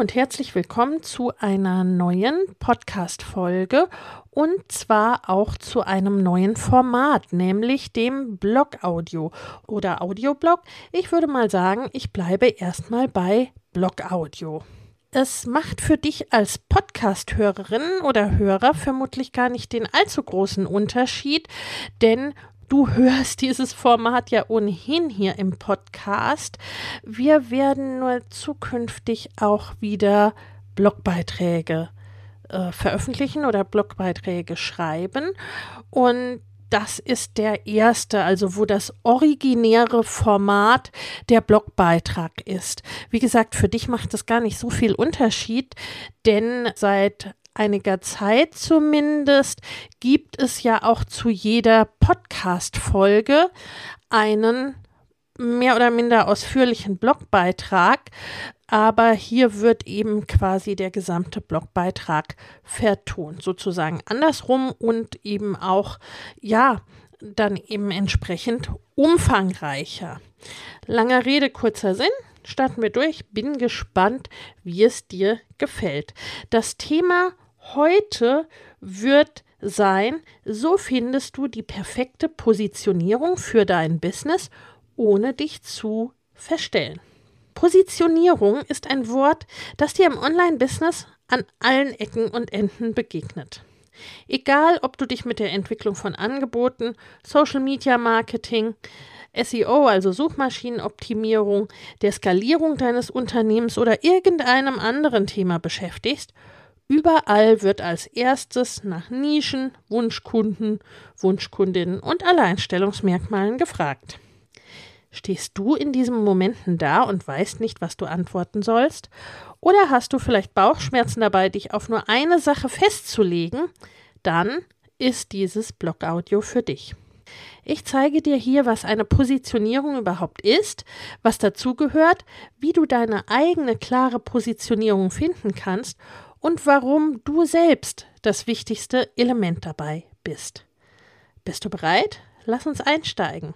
Und herzlich willkommen zu einer neuen Podcast-Folge und zwar auch zu einem neuen Format, nämlich dem Blog-Audio oder Audioblog. Ich würde mal sagen, ich bleibe erstmal bei Blog-Audio. Es macht für dich als Podcast-Hörerin oder Hörer vermutlich gar nicht den allzu großen Unterschied, denn du hörst dieses Format ja ohnehin hier im Podcast. Wir werden nur zukünftig auch wieder Blogbeiträge äh, veröffentlichen oder Blogbeiträge schreiben und das ist der erste, also wo das originäre Format der Blogbeitrag ist. Wie gesagt, für dich macht das gar nicht so viel Unterschied, denn seit einiger Zeit zumindest gibt es ja auch zu jeder Podcast-Folge einen mehr oder minder ausführlichen Blogbeitrag, aber hier wird eben quasi der gesamte Blogbeitrag vertont, sozusagen andersrum und eben auch, ja, dann eben entsprechend umfangreicher. Langer Rede, kurzer Sinn. Starten wir durch. Bin gespannt, wie es dir gefällt. Das Thema heute wird sein, so findest du die perfekte Positionierung für dein Business, ohne dich zu verstellen. Positionierung ist ein Wort, das dir im Online-Business an allen Ecken und Enden begegnet. Egal, ob du dich mit der Entwicklung von Angeboten, Social Media Marketing, SEO, also Suchmaschinenoptimierung, der Skalierung deines Unternehmens oder irgendeinem anderen Thema beschäftigst, überall wird als erstes nach Nischen, Wunschkunden, Wunschkundinnen und Alleinstellungsmerkmalen gefragt. Stehst du in diesen Momenten da und weißt nicht, was du antworten sollst? Oder hast du vielleicht Bauchschmerzen dabei, dich auf nur eine Sache festzulegen? Dann ist dieses Blog-Audio für dich. Ich zeige dir hier, was eine Positionierung überhaupt ist, was dazugehört, wie du deine eigene klare Positionierung finden kannst und warum du selbst das wichtigste Element dabei bist. Bist du bereit? Lass uns einsteigen.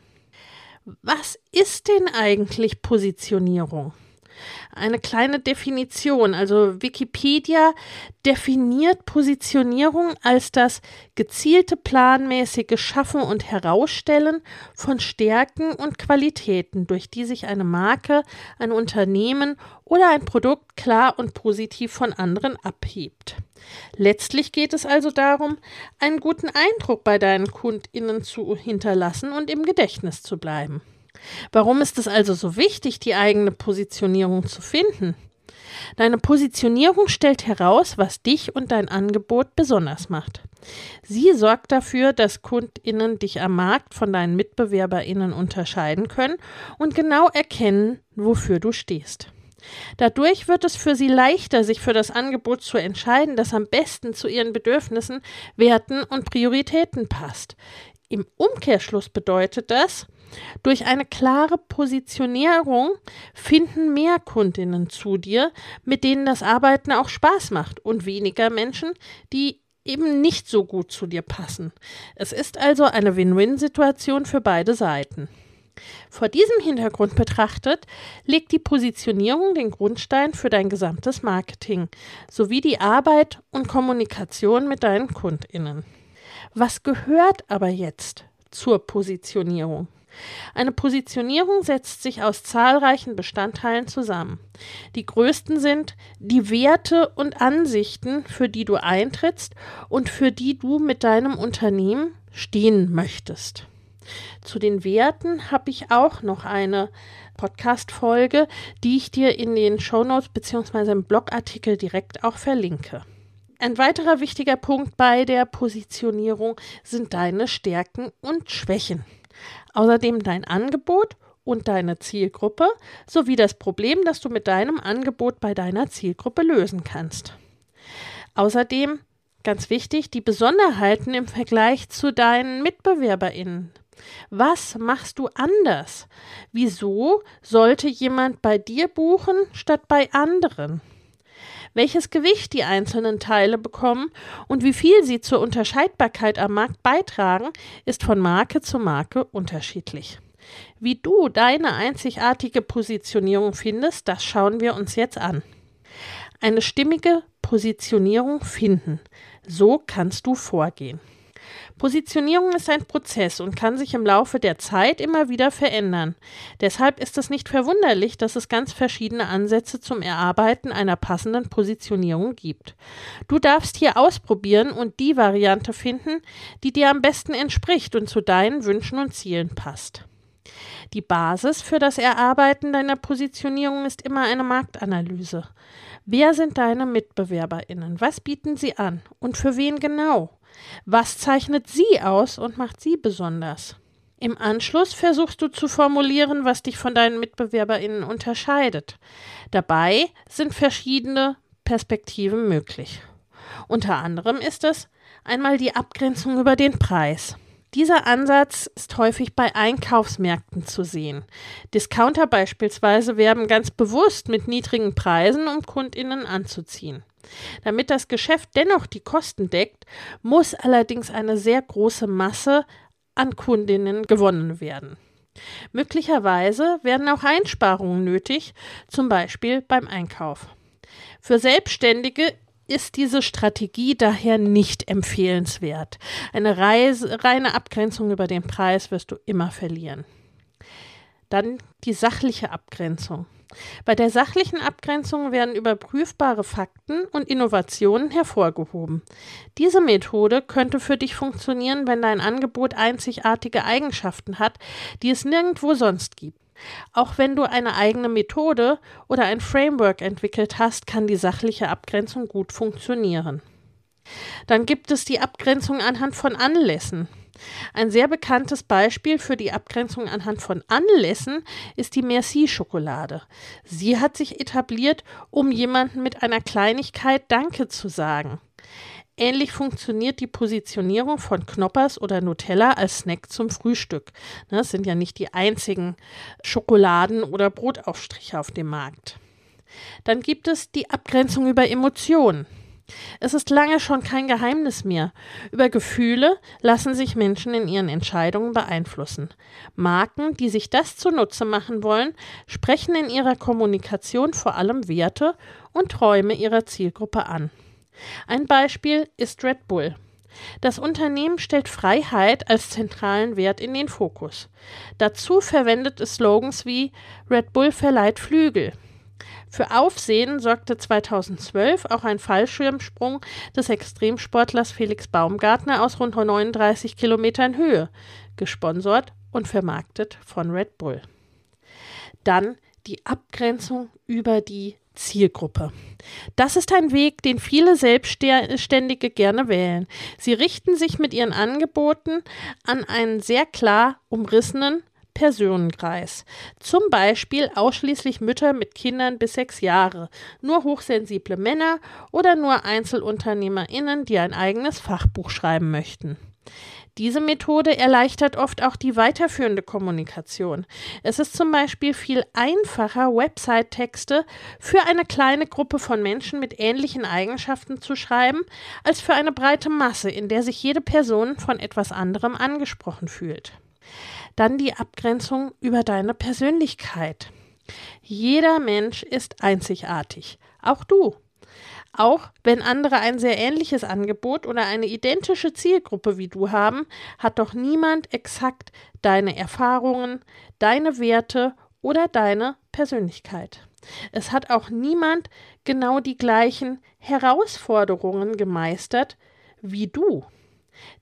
Was ist denn eigentlich Positionierung? Eine kleine Definition. Also Wikipedia definiert Positionierung als das gezielte planmäßige Schaffen und Herausstellen von Stärken und Qualitäten, durch die sich eine Marke, ein Unternehmen oder ein Produkt klar und positiv von anderen abhebt. Letztlich geht es also darum, einen guten Eindruck bei deinen Kundinnen zu hinterlassen und im Gedächtnis zu bleiben. Warum ist es also so wichtig, die eigene Positionierung zu finden? Deine Positionierung stellt heraus, was dich und dein Angebot besonders macht. Sie sorgt dafür, dass Kundinnen dich am Markt von deinen Mitbewerberinnen unterscheiden können und genau erkennen, wofür du stehst. Dadurch wird es für sie leichter, sich für das Angebot zu entscheiden, das am besten zu ihren Bedürfnissen, Werten und Prioritäten passt. Im Umkehrschluss bedeutet das, durch eine klare Positionierung finden mehr Kundinnen zu dir, mit denen das Arbeiten auch Spaß macht und weniger Menschen, die eben nicht so gut zu dir passen. Es ist also eine Win-Win-Situation für beide Seiten. Vor diesem Hintergrund betrachtet, legt die Positionierung den Grundstein für dein gesamtes Marketing sowie die Arbeit und Kommunikation mit deinen Kundinnen. Was gehört aber jetzt zur Positionierung? Eine Positionierung setzt sich aus zahlreichen Bestandteilen zusammen. Die größten sind die Werte und Ansichten, für die du eintrittst und für die du mit deinem Unternehmen stehen möchtest. Zu den Werten habe ich auch noch eine Podcast-Folge, die ich dir in den Shownotes bzw. im Blogartikel direkt auch verlinke. Ein weiterer wichtiger Punkt bei der Positionierung sind deine Stärken und Schwächen. Außerdem dein Angebot und deine Zielgruppe sowie das Problem, das du mit deinem Angebot bei deiner Zielgruppe lösen kannst. Außerdem, ganz wichtig, die Besonderheiten im Vergleich zu deinen MitbewerberInnen. Was machst du anders? Wieso sollte jemand bei dir buchen statt bei anderen? Welches Gewicht die einzelnen Teile bekommen und wie viel sie zur Unterscheidbarkeit am Markt beitragen, ist von Marke zu Marke unterschiedlich. Wie du deine einzigartige Positionierung findest, das schauen wir uns jetzt an. Eine stimmige Positionierung finden. So kannst du vorgehen. Positionierung ist ein Prozess und kann sich im Laufe der Zeit immer wieder verändern. Deshalb ist es nicht verwunderlich, dass es ganz verschiedene Ansätze zum Erarbeiten einer passenden Positionierung gibt. Du darfst hier ausprobieren und die Variante finden, die dir am besten entspricht und zu deinen Wünschen und Zielen passt. Die Basis für das Erarbeiten deiner Positionierung ist immer eine Marktanalyse. Wer sind deine Mitbewerberinnen? Was bieten sie an? Und für wen genau? Was zeichnet sie aus und macht sie besonders? Im Anschluss versuchst du zu formulieren, was dich von deinen Mitbewerberinnen unterscheidet. Dabei sind verschiedene Perspektiven möglich. Unter anderem ist es einmal die Abgrenzung über den Preis. Dieser Ansatz ist häufig bei Einkaufsmärkten zu sehen. Discounter beispielsweise werben ganz bewusst mit niedrigen Preisen, um Kundinnen anzuziehen. Damit das Geschäft dennoch die Kosten deckt, muss allerdings eine sehr große Masse an Kundinnen gewonnen werden. Möglicherweise werden auch Einsparungen nötig, zum Beispiel beim Einkauf. Für Selbstständige ist diese Strategie daher nicht empfehlenswert. Eine Reise, reine Abgrenzung über den Preis wirst du immer verlieren. Dann die sachliche Abgrenzung. Bei der sachlichen Abgrenzung werden überprüfbare Fakten und Innovationen hervorgehoben. Diese Methode könnte für dich funktionieren, wenn dein Angebot einzigartige Eigenschaften hat, die es nirgendwo sonst gibt. Auch wenn du eine eigene Methode oder ein Framework entwickelt hast, kann die sachliche Abgrenzung gut funktionieren. Dann gibt es die Abgrenzung anhand von Anlässen. Ein sehr bekanntes Beispiel für die Abgrenzung anhand von Anlässen ist die Merci-Schokolade. Sie hat sich etabliert, um jemandem mit einer Kleinigkeit Danke zu sagen. Ähnlich funktioniert die Positionierung von Knoppers oder Nutella als Snack zum Frühstück. Das ne, sind ja nicht die einzigen Schokoladen- oder Brotaufstriche auf dem Markt. Dann gibt es die Abgrenzung über Emotionen. Es ist lange schon kein Geheimnis mehr. Über Gefühle lassen sich Menschen in ihren Entscheidungen beeinflussen. Marken, die sich das zunutze machen wollen, sprechen in ihrer Kommunikation vor allem Werte und Träume ihrer Zielgruppe an. Ein Beispiel ist Red Bull. Das Unternehmen stellt Freiheit als zentralen Wert in den Fokus. Dazu verwendet es Slogans wie Red Bull verleiht Flügel, für Aufsehen sorgte 2012 auch ein Fallschirmsprung des Extremsportlers Felix Baumgartner aus rund 39 Kilometern Höhe, gesponsert und vermarktet von Red Bull. Dann die Abgrenzung über die Zielgruppe. Das ist ein Weg, den viele Selbstständige gerne wählen. Sie richten sich mit ihren Angeboten an einen sehr klar umrissenen Personenkreis. Zum Beispiel ausschließlich Mütter mit Kindern bis sechs Jahre, nur hochsensible Männer oder nur EinzelunternehmerInnen, die ein eigenes Fachbuch schreiben möchten. Diese Methode erleichtert oft auch die weiterführende Kommunikation. Es ist zum Beispiel viel einfacher, Website-Texte für eine kleine Gruppe von Menschen mit ähnlichen Eigenschaften zu schreiben, als für eine breite Masse, in der sich jede Person von etwas anderem angesprochen fühlt. Dann die Abgrenzung über deine Persönlichkeit. Jeder Mensch ist einzigartig, auch du. Auch wenn andere ein sehr ähnliches Angebot oder eine identische Zielgruppe wie du haben, hat doch niemand exakt deine Erfahrungen, deine Werte oder deine Persönlichkeit. Es hat auch niemand genau die gleichen Herausforderungen gemeistert wie du.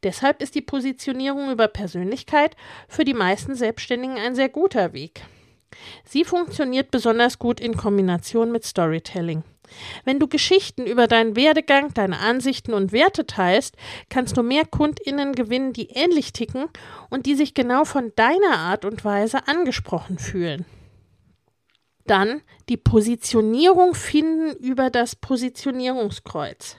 Deshalb ist die Positionierung über Persönlichkeit für die meisten Selbstständigen ein sehr guter Weg. Sie funktioniert besonders gut in Kombination mit Storytelling. Wenn du Geschichten über deinen Werdegang, deine Ansichten und Werte teilst, kannst du mehr Kundinnen gewinnen, die ähnlich ticken und die sich genau von deiner Art und Weise angesprochen fühlen. Dann die Positionierung finden über das Positionierungskreuz.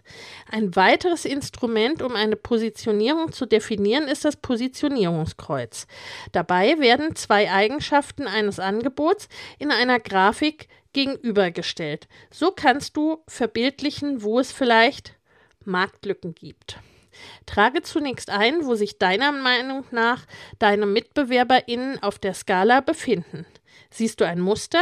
Ein weiteres Instrument, um eine Positionierung zu definieren, ist das Positionierungskreuz. Dabei werden zwei Eigenschaften eines Angebots in einer Grafik gegenübergestellt. So kannst du verbildlichen, wo es vielleicht Marktlücken gibt. Trage zunächst ein, wo sich deiner Meinung nach deine MitbewerberInnen auf der Skala befinden. Siehst du ein Muster?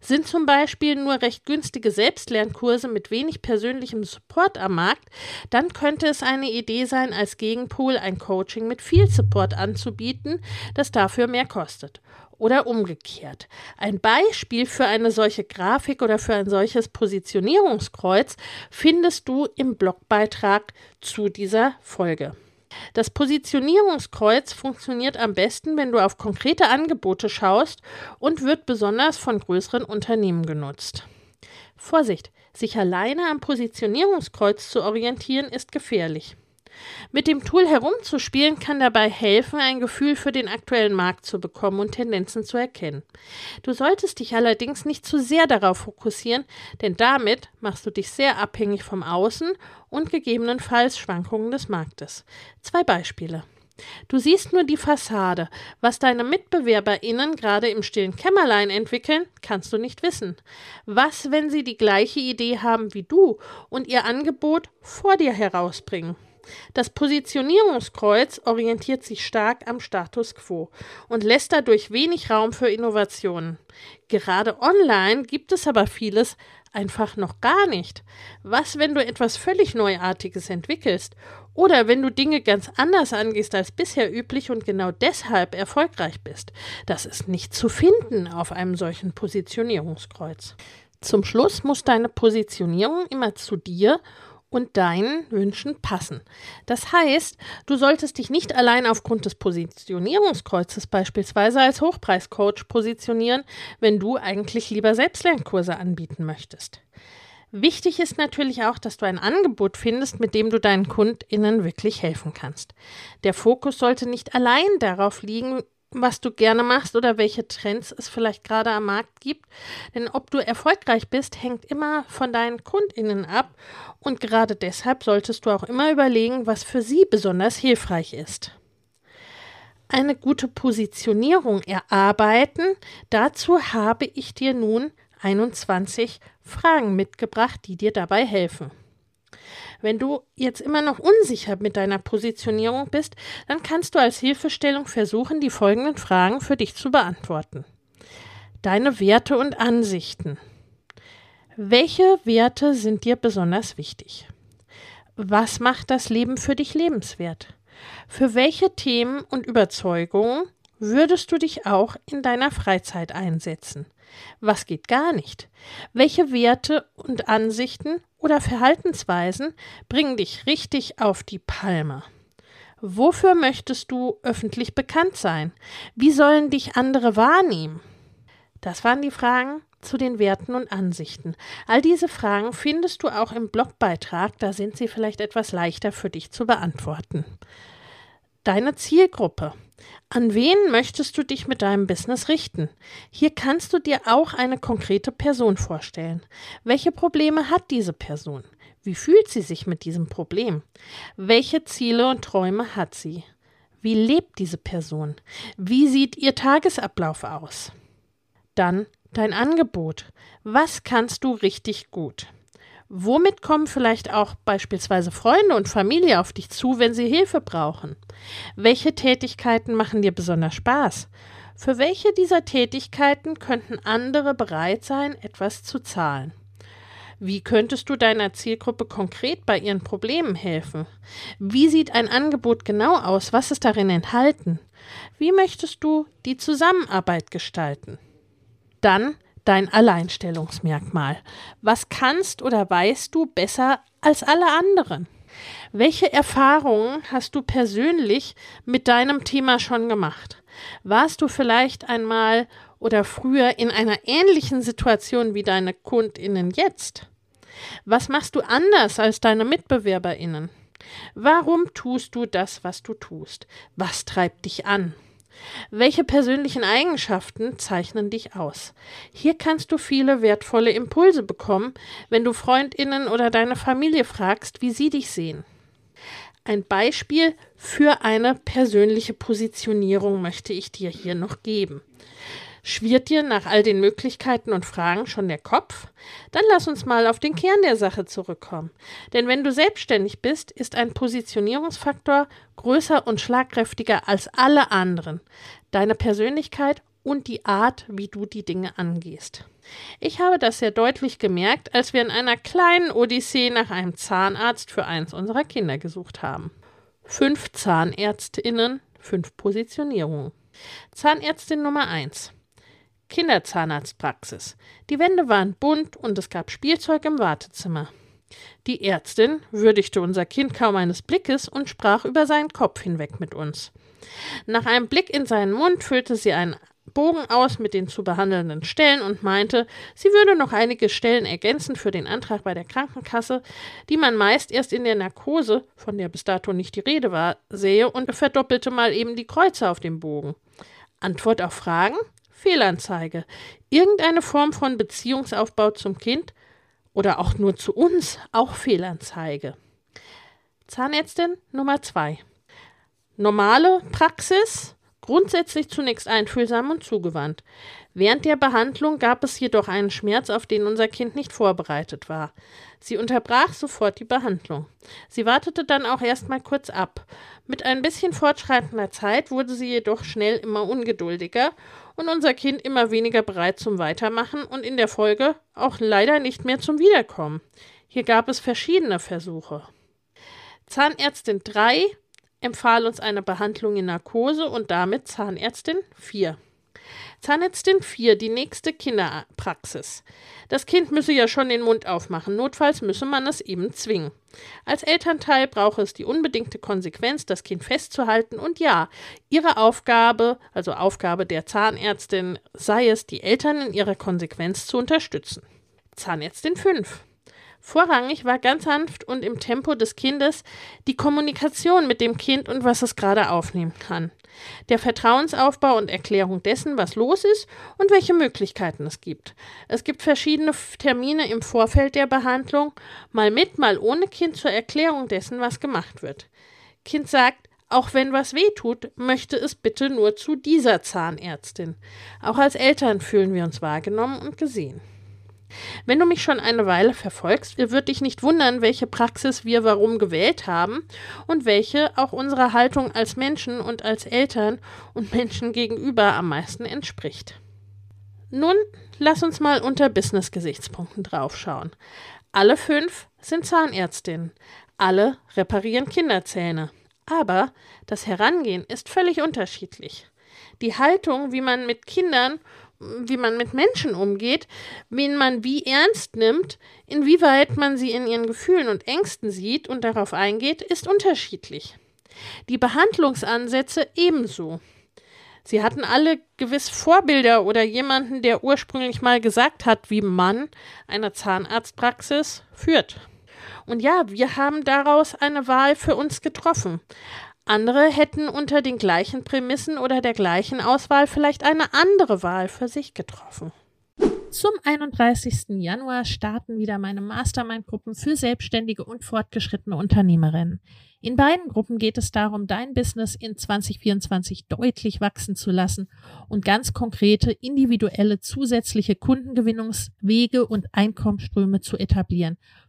Sind zum Beispiel nur recht günstige Selbstlernkurse mit wenig persönlichem Support am Markt, dann könnte es eine Idee sein, als Gegenpol ein Coaching mit viel Support anzubieten, das dafür mehr kostet. Oder umgekehrt. Ein Beispiel für eine solche Grafik oder für ein solches Positionierungskreuz findest du im Blogbeitrag zu dieser Folge. Das Positionierungskreuz funktioniert am besten, wenn du auf konkrete Angebote schaust und wird besonders von größeren Unternehmen genutzt. Vorsicht, sich alleine am Positionierungskreuz zu orientieren, ist gefährlich. Mit dem Tool herumzuspielen kann dabei helfen, ein Gefühl für den aktuellen Markt zu bekommen und Tendenzen zu erkennen. Du solltest dich allerdings nicht zu sehr darauf fokussieren, denn damit machst du dich sehr abhängig vom Außen und gegebenenfalls Schwankungen des Marktes. Zwei Beispiele. Du siehst nur die Fassade. Was deine MitbewerberInnen gerade im stillen Kämmerlein entwickeln, kannst du nicht wissen. Was, wenn sie die gleiche Idee haben wie du und ihr Angebot vor dir herausbringen? Das Positionierungskreuz orientiert sich stark am Status quo und lässt dadurch wenig Raum für Innovationen. Gerade online gibt es aber vieles einfach noch gar nicht. Was, wenn du etwas völlig Neuartiges entwickelst? Oder wenn du Dinge ganz anders angehst als bisher üblich und genau deshalb erfolgreich bist? Das ist nicht zu finden auf einem solchen Positionierungskreuz. Zum Schluss muss deine Positionierung immer zu dir und deinen Wünschen passen. Das heißt, du solltest dich nicht allein aufgrund des Positionierungskreuzes beispielsweise als Hochpreiscoach positionieren, wenn du eigentlich lieber Selbstlernkurse anbieten möchtest. Wichtig ist natürlich auch, dass du ein Angebot findest, mit dem du deinen KundInnen wirklich helfen kannst. Der Fokus sollte nicht allein darauf liegen, was du gerne machst oder welche Trends es vielleicht gerade am Markt gibt. Denn ob du erfolgreich bist, hängt immer von deinen KundInnen ab. Und gerade deshalb solltest du auch immer überlegen, was für sie besonders hilfreich ist. Eine gute Positionierung erarbeiten. Dazu habe ich dir nun 21 Fragen mitgebracht, die dir dabei helfen. Wenn du jetzt immer noch unsicher mit deiner Positionierung bist, dann kannst du als Hilfestellung versuchen, die folgenden Fragen für dich zu beantworten. Deine Werte und Ansichten. Welche Werte sind dir besonders wichtig? Was macht das Leben für dich lebenswert? Für welche Themen und Überzeugungen würdest du dich auch in deiner Freizeit einsetzen? Was geht gar nicht? Welche Werte und Ansichten oder Verhaltensweisen bringen dich richtig auf die Palme? Wofür möchtest du öffentlich bekannt sein? Wie sollen dich andere wahrnehmen? Das waren die Fragen zu den Werten und Ansichten. All diese Fragen findest du auch im Blogbeitrag, da sind sie vielleicht etwas leichter für dich zu beantworten. Deine Zielgruppe. An wen möchtest du dich mit deinem Business richten? Hier kannst du dir auch eine konkrete Person vorstellen. Welche Probleme hat diese Person? Wie fühlt sie sich mit diesem Problem? Welche Ziele und Träume hat sie? Wie lebt diese Person? Wie sieht ihr Tagesablauf aus? Dann dein Angebot. Was kannst du richtig gut? Womit kommen vielleicht auch beispielsweise Freunde und Familie auf dich zu, wenn sie Hilfe brauchen? Welche Tätigkeiten machen dir besonders Spaß? Für welche dieser Tätigkeiten könnten andere bereit sein, etwas zu zahlen? Wie könntest du deiner Zielgruppe konkret bei ihren Problemen helfen? Wie sieht ein Angebot genau aus? Was ist darin enthalten? Wie möchtest du die Zusammenarbeit gestalten? Dann dein Alleinstellungsmerkmal. Was kannst oder weißt du besser als alle anderen? Welche Erfahrungen hast du persönlich mit deinem Thema schon gemacht? Warst du vielleicht einmal oder früher in einer ähnlichen Situation wie deine Kundinnen jetzt? Was machst du anders als deine Mitbewerberinnen? Warum tust du das, was du tust? Was treibt dich an? Welche persönlichen Eigenschaften zeichnen dich aus? Hier kannst du viele wertvolle Impulse bekommen, wenn du Freundinnen oder deine Familie fragst, wie sie dich sehen. Ein Beispiel für eine persönliche Positionierung möchte ich dir hier noch geben. Schwirrt dir nach all den Möglichkeiten und Fragen schon der Kopf? Dann lass uns mal auf den Kern der Sache zurückkommen. Denn wenn du selbstständig bist, ist ein Positionierungsfaktor größer und schlagkräftiger als alle anderen. Deine Persönlichkeit und die Art, wie du die Dinge angehst. Ich habe das sehr deutlich gemerkt, als wir in einer kleinen Odyssee nach einem Zahnarzt für eins unserer Kinder gesucht haben. Fünf Zahnärztinnen, fünf Positionierungen. Zahnärztin Nummer eins. Kinderzahnarztpraxis. Die Wände waren bunt und es gab Spielzeug im Wartezimmer. Die Ärztin würdigte unser Kind kaum eines Blickes und sprach über seinen Kopf hinweg mit uns. Nach einem Blick in seinen Mund füllte sie einen Bogen aus mit den zu behandelnden Stellen und meinte, sie würde noch einige Stellen ergänzen für den Antrag bei der Krankenkasse, die man meist erst in der Narkose, von der bis dato nicht die Rede war, sehe und verdoppelte mal eben die Kreuze auf dem Bogen. Antwort auf Fragen? Fehlanzeige. Irgendeine Form von Beziehungsaufbau zum Kind oder auch nur zu uns, auch Fehlanzeige. Zahnärztin Nummer zwei. Normale Praxis, grundsätzlich zunächst einfühlsam und zugewandt. Während der Behandlung gab es jedoch einen Schmerz, auf den unser Kind nicht vorbereitet war. Sie unterbrach sofort die Behandlung. Sie wartete dann auch erstmal kurz ab. Mit ein bisschen fortschreitender Zeit wurde sie jedoch schnell immer ungeduldiger und unser Kind immer weniger bereit zum Weitermachen und in der Folge auch leider nicht mehr zum Wiederkommen. Hier gab es verschiedene Versuche. Zahnärztin 3 empfahl uns eine Behandlung in Narkose und damit Zahnärztin 4. Zahnärztin 4, die nächste Kinderpraxis. Das Kind müsse ja schon den Mund aufmachen, notfalls müsse man es eben zwingen. Als Elternteil brauche es die unbedingte Konsequenz, das Kind festzuhalten und ja, ihre Aufgabe, also Aufgabe der Zahnärztin, sei es, die Eltern in ihrer Konsequenz zu unterstützen. Zahnärztin 5. Vorrangig war ganz sanft und im Tempo des Kindes die Kommunikation mit dem Kind und was es gerade aufnehmen kann. Der Vertrauensaufbau und Erklärung dessen, was los ist und welche Möglichkeiten es gibt. Es gibt verschiedene Termine im Vorfeld der Behandlung, mal mit, mal ohne Kind zur Erklärung dessen, was gemacht wird. Kind sagt, auch wenn was weh tut, möchte es bitte nur zu dieser Zahnärztin. Auch als Eltern fühlen wir uns wahrgenommen und gesehen. Wenn du mich schon eine Weile verfolgst, wird dich nicht wundern, welche Praxis wir warum gewählt haben und welche auch unserer Haltung als Menschen und als Eltern und Menschen gegenüber am meisten entspricht. Nun, lass uns mal unter Business-Gesichtspunkten draufschauen. Alle fünf sind Zahnärztinnen. Alle reparieren Kinderzähne. Aber das Herangehen ist völlig unterschiedlich. Die Haltung, wie man mit Kindern wie man mit Menschen umgeht, wen man wie ernst nimmt, inwieweit man sie in ihren Gefühlen und Ängsten sieht und darauf eingeht, ist unterschiedlich. Die Behandlungsansätze ebenso. Sie hatten alle gewiss Vorbilder oder jemanden, der ursprünglich mal gesagt hat, wie man eine Zahnarztpraxis führt. Und ja, wir haben daraus eine Wahl für uns getroffen. Andere hätten unter den gleichen Prämissen oder der gleichen Auswahl vielleicht eine andere Wahl für sich getroffen. Zum 31. Januar starten wieder meine Mastermind-Gruppen für selbstständige und fortgeschrittene Unternehmerinnen. In beiden Gruppen geht es darum, dein Business in 2024 deutlich wachsen zu lassen und ganz konkrete, individuelle, zusätzliche Kundengewinnungswege und Einkommensströme zu etablieren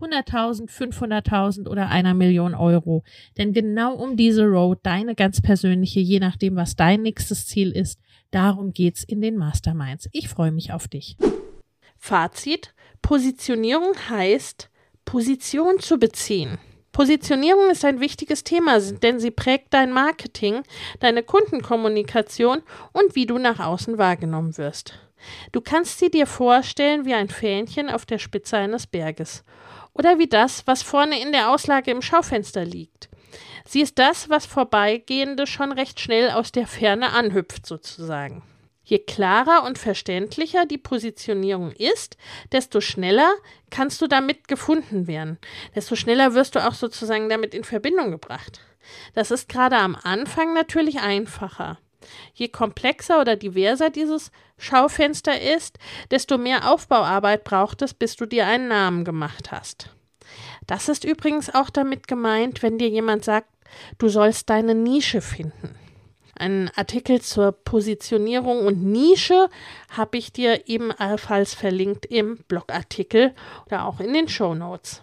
100.000, 500.000 oder einer Million Euro. Denn genau um diese Road, deine ganz persönliche, je nachdem, was dein nächstes Ziel ist, darum geht's in den Masterminds. Ich freue mich auf dich. Fazit. Positionierung heißt, Position zu beziehen. Positionierung ist ein wichtiges Thema, denn sie prägt dein Marketing, deine Kundenkommunikation und wie du nach außen wahrgenommen wirst. Du kannst sie dir vorstellen wie ein Fähnchen auf der Spitze eines Berges oder wie das, was vorne in der Auslage im Schaufenster liegt. Sie ist das, was Vorbeigehende schon recht schnell aus der Ferne anhüpft, sozusagen. Je klarer und verständlicher die Positionierung ist, desto schneller kannst du damit gefunden werden. Desto schneller wirst du auch sozusagen damit in Verbindung gebracht. Das ist gerade am Anfang natürlich einfacher. Je komplexer oder diverser dieses Schaufenster ist, desto mehr Aufbauarbeit braucht es, bis du dir einen Namen gemacht hast. Das ist übrigens auch damit gemeint, wenn dir jemand sagt, du sollst deine Nische finden. Einen Artikel zur Positionierung und Nische habe ich dir ebenfalls verlinkt im Blogartikel oder auch in den Show Notes.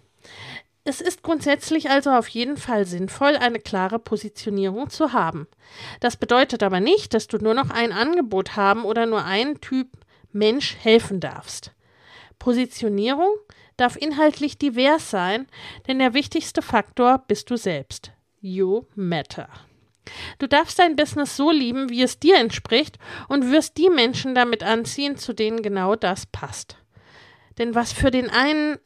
Es ist grundsätzlich also auf jeden Fall sinnvoll, eine klare Positionierung zu haben. Das bedeutet aber nicht, dass du nur noch ein Angebot haben oder nur einen Typ Mensch helfen darfst. Positionierung darf inhaltlich divers sein, denn der wichtigste Faktor bist du selbst. You matter. Du darfst dein Business so lieben, wie es dir entspricht, und wirst die Menschen damit anziehen, zu denen genau das passt. Denn was für den einen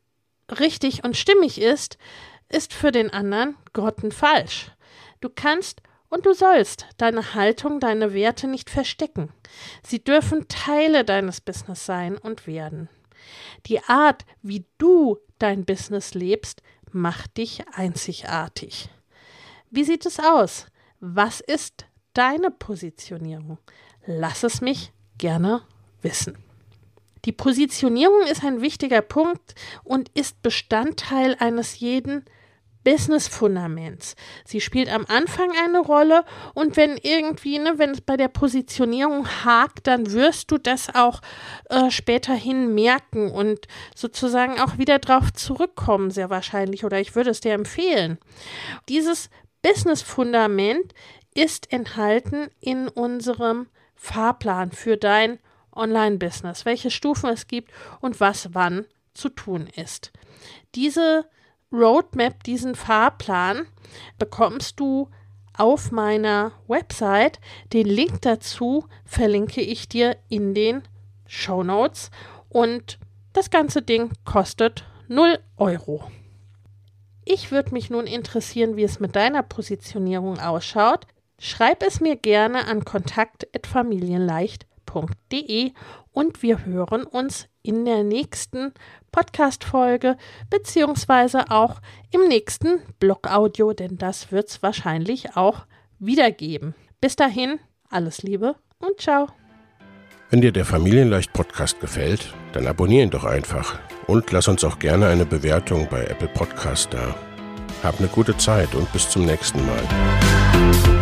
richtig und stimmig ist, ist für den anderen grottenfalsch. Du kannst und du sollst deine Haltung, deine Werte nicht verstecken. Sie dürfen Teile deines Business sein und werden. Die Art, wie du dein Business lebst, macht dich einzigartig. Wie sieht es aus? Was ist deine Positionierung? Lass es mich gerne wissen. Die Positionierung ist ein wichtiger Punkt und ist Bestandteil eines jeden Business-Fundaments. Sie spielt am Anfang eine Rolle und wenn irgendwie, ne, wenn es bei der Positionierung hakt, dann wirst du das auch äh, späterhin merken und sozusagen auch wieder drauf zurückkommen, sehr wahrscheinlich, oder ich würde es dir empfehlen. Dieses Business-Fundament ist enthalten in unserem Fahrplan für dein Online-Business, welche Stufen es gibt und was wann zu tun ist. Diese Roadmap, diesen Fahrplan bekommst du auf meiner Website. Den Link dazu verlinke ich dir in den Show Notes und das ganze Ding kostet 0 Euro. Ich würde mich nun interessieren, wie es mit deiner Positionierung ausschaut. Schreib es mir gerne an kontakt.familienleicht.de und wir hören uns in der nächsten Podcast-Folge beziehungsweise auch im nächsten Blog-Audio, denn das wird es wahrscheinlich auch wiedergeben. Bis dahin, alles Liebe und ciao. Wenn dir der Familienleicht Podcast gefällt, dann abonnier ihn doch einfach und lass uns auch gerne eine Bewertung bei Apple Podcast da. Hab eine gute Zeit und bis zum nächsten Mal.